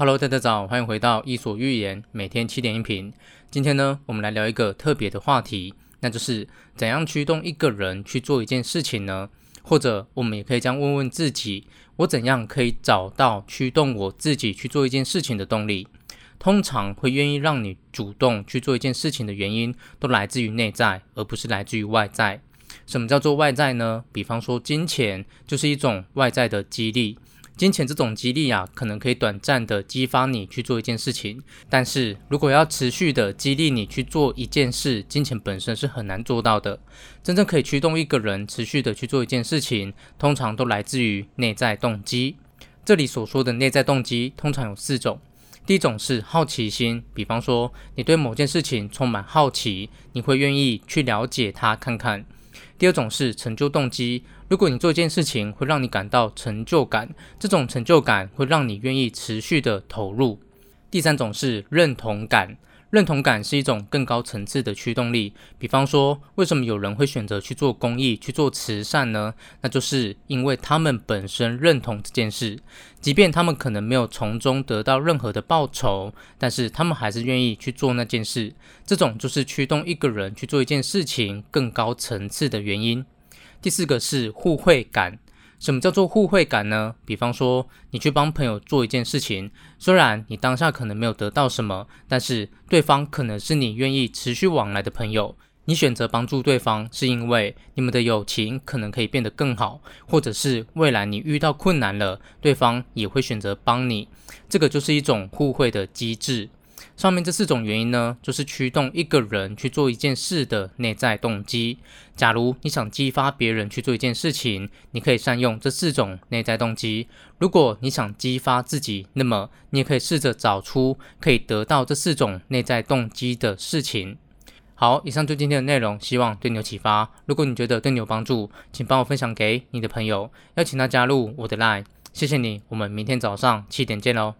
Hello，大家早，欢迎回到伊索寓言，每天七点音频。今天呢，我们来聊一个特别的话题，那就是怎样驱动一个人去做一件事情呢？或者我们也可以这样问问自己：我怎样可以找到驱动我自己去做一件事情的动力？通常会愿意让你主动去做一件事情的原因，都来自于内在，而不是来自于外在。什么叫做外在呢？比方说金钱，就是一种外在的激励。金钱这种激励啊，可能可以短暂的激发你去做一件事情，但是如果要持续的激励你去做一件事，金钱本身是很难做到的。真正可以驱动一个人持续的去做一件事情，通常都来自于内在动机。这里所说的内在动机，通常有四种。第一种是好奇心，比方说你对某件事情充满好奇，你会愿意去了解它看看。第二种是成就动机，如果你做一件事情会让你感到成就感，这种成就感会让你愿意持续的投入。第三种是认同感。认同感是一种更高层次的驱动力。比方说，为什么有人会选择去做公益、去做慈善呢？那就是因为他们本身认同这件事，即便他们可能没有从中得到任何的报酬，但是他们还是愿意去做那件事。这种就是驱动一个人去做一件事情更高层次的原因。第四个是互惠感。什么叫做互惠感呢？比方说，你去帮朋友做一件事情，虽然你当下可能没有得到什么，但是对方可能是你愿意持续往来的朋友。你选择帮助对方，是因为你们的友情可能可以变得更好，或者是未来你遇到困难了，对方也会选择帮你。这个就是一种互惠的机制。上面这四种原因呢，就是驱动一个人去做一件事的内在动机。假如你想激发别人去做一件事情，你可以善用这四种内在动机；如果你想激发自己，那么你也可以试着找出可以得到这四种内在动机的事情。好，以上就今天的内容，希望对你有启发。如果你觉得对你有帮助，请帮我分享给你的朋友，邀请他加入我的 Line。谢谢你，我们明天早上七点见喽。